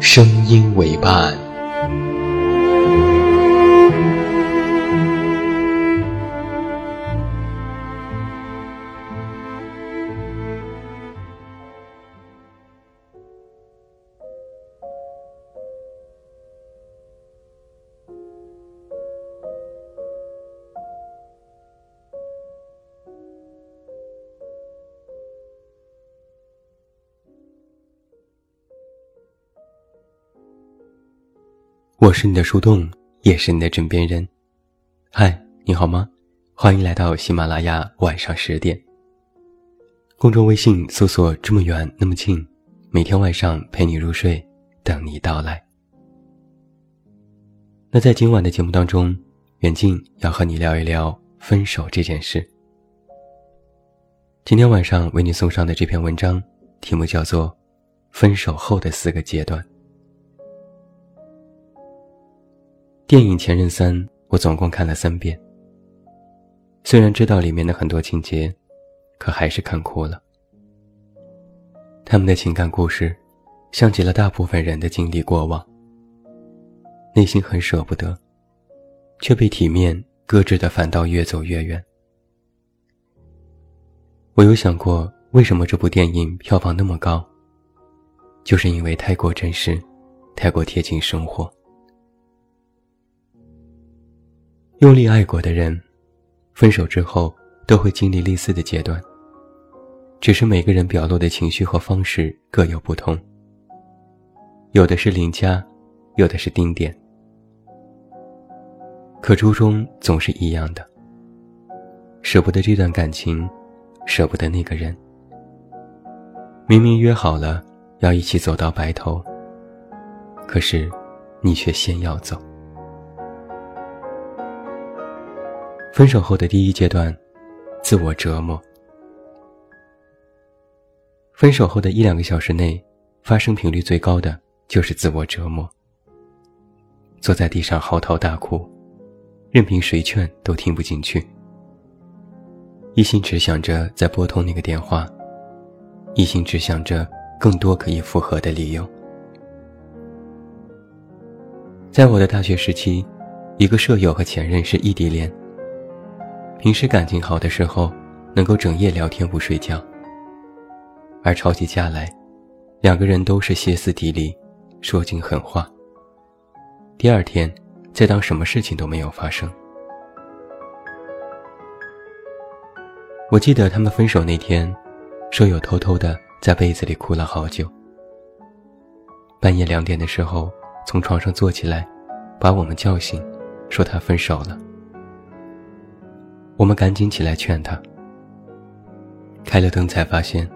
声音为伴。我是你的树洞，也是你的枕边人。嗨，你好吗？欢迎来到喜马拉雅晚上十点。公众微信搜索“这么远那么近”，每天晚上陪你入睡，等你到来。那在今晚的节目当中，远近要和你聊一聊分手这件事。今天晚上为你送上的这篇文章，题目叫做《分手后的四个阶段》。电影《前任三》，我总共看了三遍。虽然知道里面的很多情节，可还是看哭了。他们的情感故事，像极了大部分人的经历过往。内心很舍不得，却被体面搁置的反倒越走越远。我有想过，为什么这部电影票房那么高？就是因为太过真实，太过贴近生活。用力爱过的人，分手之后都会经历类似的阶段。只是每个人表露的情绪和方式各有不同。有的是邻家，有的是丁点，可初衷总是一样的。舍不得这段感情，舍不得那个人。明明约好了要一起走到白头，可是你却先要走。分手后的第一阶段，自我折磨。分手后的一两个小时内，发生频率最高的就是自我折磨。坐在地上嚎啕大哭，任凭谁劝都听不进去，一心只想着再拨通那个电话，一心只想着更多可以复合的理由。在我的大学时期，一个舍友和前任是异地恋。平时感情好的时候，能够整夜聊天不睡觉。而吵起架来，两个人都是歇斯底里，说尽狠话。第二天，再当什么事情都没有发生。我记得他们分手那天，舍友偷偷的在被子里哭了好久。半夜两点的时候，从床上坐起来，把我们叫醒，说他分手了。我们赶紧起来劝他。开了灯才发现，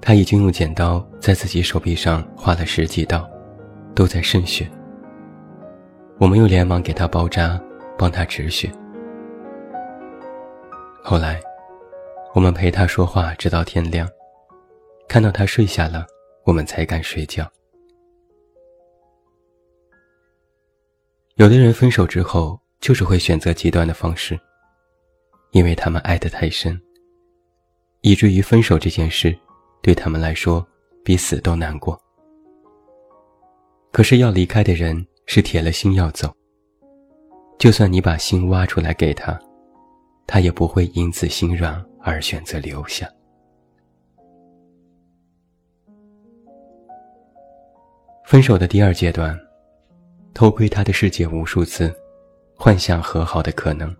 他已经用剪刀在自己手臂上划了十几刀，都在渗血。我们又连忙给他包扎，帮他止血。后来，我们陪他说话直到天亮，看到他睡下了，我们才敢睡觉。有的人分手之后，就是会选择极端的方式。因为他们爱得太深，以至于分手这件事对他们来说比死都难过。可是要离开的人是铁了心要走，就算你把心挖出来给他，他也不会因此心软而选择留下。分手的第二阶段，偷窥他的世界无数次，幻想和好的可能。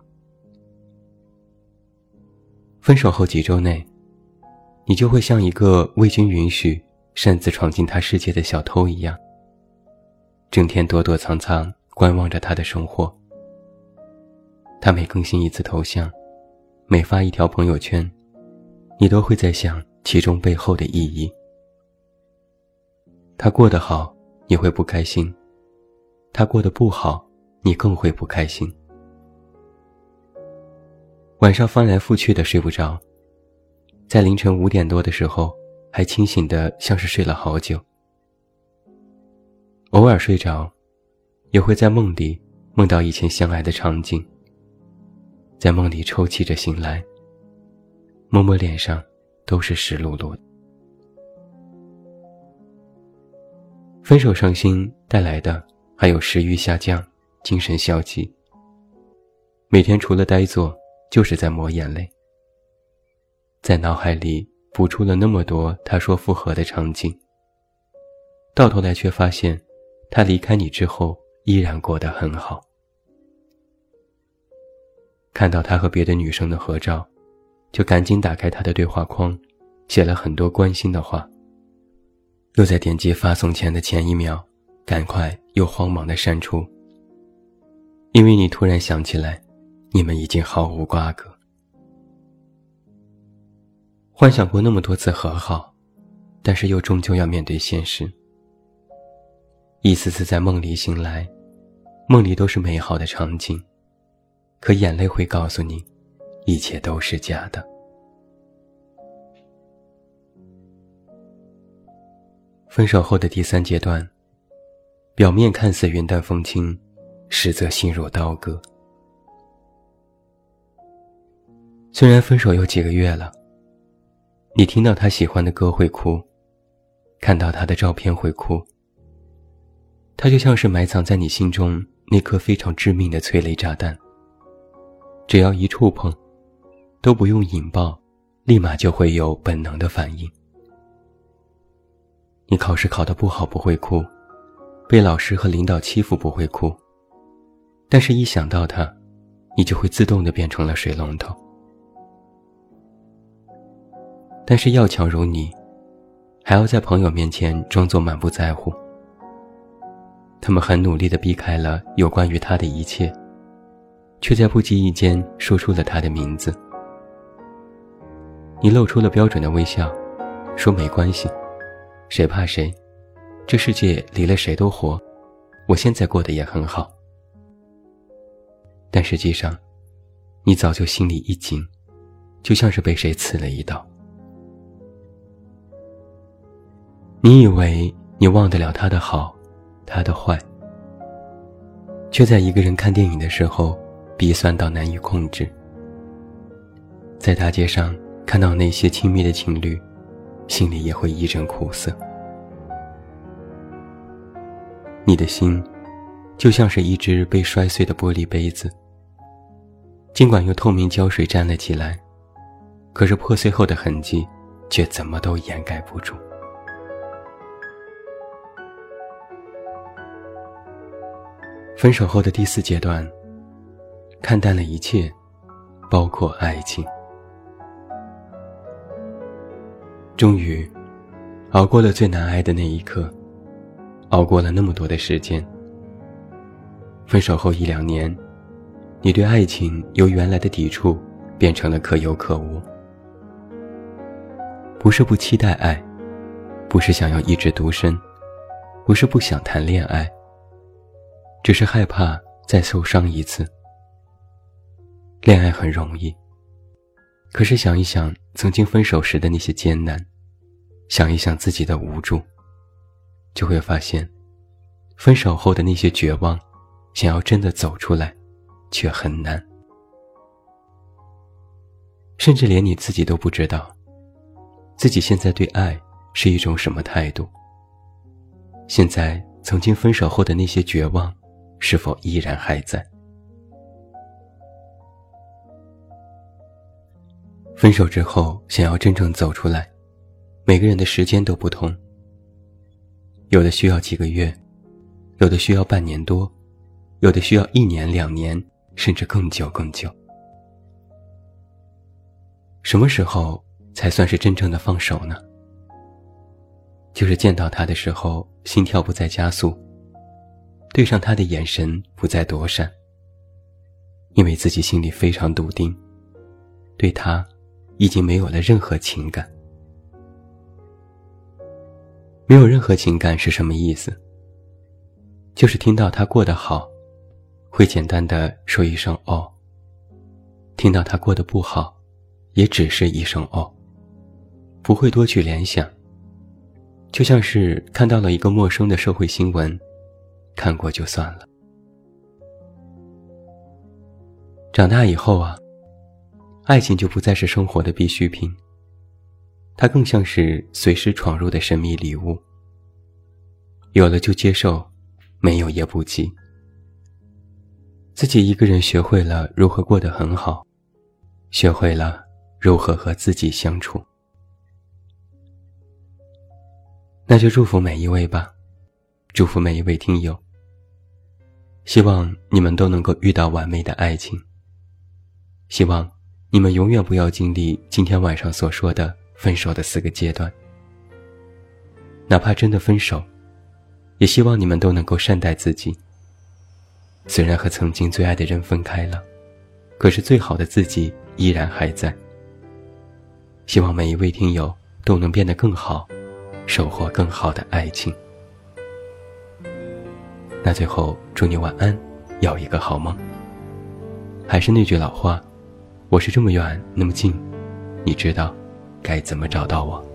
分手后几周内，你就会像一个未经允许擅自闯进他世界的小偷一样，整天躲躲藏藏，观望着他的生活。他每更新一次头像，每发一条朋友圈，你都会在想其中背后的意义。他过得好，你会不开心；他过得不好，你更会不开心。晚上翻来覆去的睡不着，在凌晨五点多的时候还清醒的像是睡了好久。偶尔睡着，也会在梦里梦到以前相爱的场景。在梦里抽泣着醒来，摸摸脸上都是湿漉漉的。分手伤心带来的还有食欲下降、精神消极。每天除了呆坐，就是在抹眼泪，在脑海里补出了那么多他说复合的场景。到头来却发现，他离开你之后依然过得很好。看到他和别的女生的合照，就赶紧打开他的对话框，写了很多关心的话。又在点击发送前的前一秒，赶快又慌忙的删除。因为你突然想起来，你们已经毫无瓜葛。幻想过那么多次和好，但是又终究要面对现实。一次次在梦里醒来，梦里都是美好的场景。可眼泪会告诉你，一切都是假的。分手后的第三阶段，表面看似云淡风轻，实则心如刀割。虽然分手有几个月了，你听到他喜欢的歌会哭，看到他的照片会哭，他就像是埋藏在你心中那颗非常致命的催泪炸弹。只要一触碰，都不用引爆，立马就会有本能的反应。你考试考得不好不会哭，被老师和领导欺负不会哭，但是一想到他，你就会自动的变成了水龙头。但是要强如你，还要在朋友面前装作满不在乎。他们很努力的避开了有关于他的一切。却在不经意间说出了他的名字。你露出了标准的微笑，说没关系，谁怕谁？这世界离了谁都活，我现在过得也很好。但实际上，你早就心里一紧，就像是被谁刺了一刀。你以为你忘得了他的好，他的坏，却在一个人看电影的时候。鼻酸到难以控制，在大街上看到那些亲密的情侣，心里也会一阵苦涩。你的心，就像是一只被摔碎的玻璃杯子，尽管用透明胶水粘了起来，可是破碎后的痕迹，却怎么都掩盖不住。分手后的第四阶段。看淡了一切，包括爱情。终于，熬过了最难挨的那一刻，熬过了那么多的时间。分手后一两年，你对爱情由原来的抵触变成了可有可无。不是不期待爱，不是想要一直独身，不是不想谈恋爱，只是害怕再受伤一次。恋爱很容易，可是想一想曾经分手时的那些艰难，想一想自己的无助，就会发现，分手后的那些绝望，想要真的走出来，却很难。甚至连你自己都不知道，自己现在对爱是一种什么态度。现在曾经分手后的那些绝望，是否依然还在？分手之后，想要真正走出来，每个人的时间都不同。有的需要几个月，有的需要半年多，有的需要一年两年，甚至更久更久。什么时候才算是真正的放手呢？就是见到他的时候，心跳不再加速，对上他的眼神不再躲闪，因为自己心里非常笃定，对他已经没有了任何情感。没有任何情感是什么意思？就是听到他过得好，会简单的说一声“哦”；听到他过得不好。也只是一声“哦”，不会多去联想。就像是看到了一个陌生的社会新闻，看过就算了。长大以后啊，爱情就不再是生活的必需品，它更像是随时闯入的神秘礼物。有了就接受，没有也不急。自己一个人学会了如何过得很好，学会了。如何和自己相处？那就祝福每一位吧，祝福每一位听友。希望你们都能够遇到完美的爱情。希望你们永远不要经历今天晚上所说的分手的四个阶段。哪怕真的分手，也希望你们都能够善待自己。虽然和曾经最爱的人分开了，可是最好的自己依然还在。希望每一位听友都能变得更好，收获更好的爱情。那最后祝你晚安，要一个好梦。还是那句老话，我是这么远那么近，你知道该怎么找到我。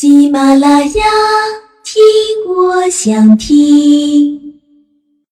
喜马拉雅，听我想听。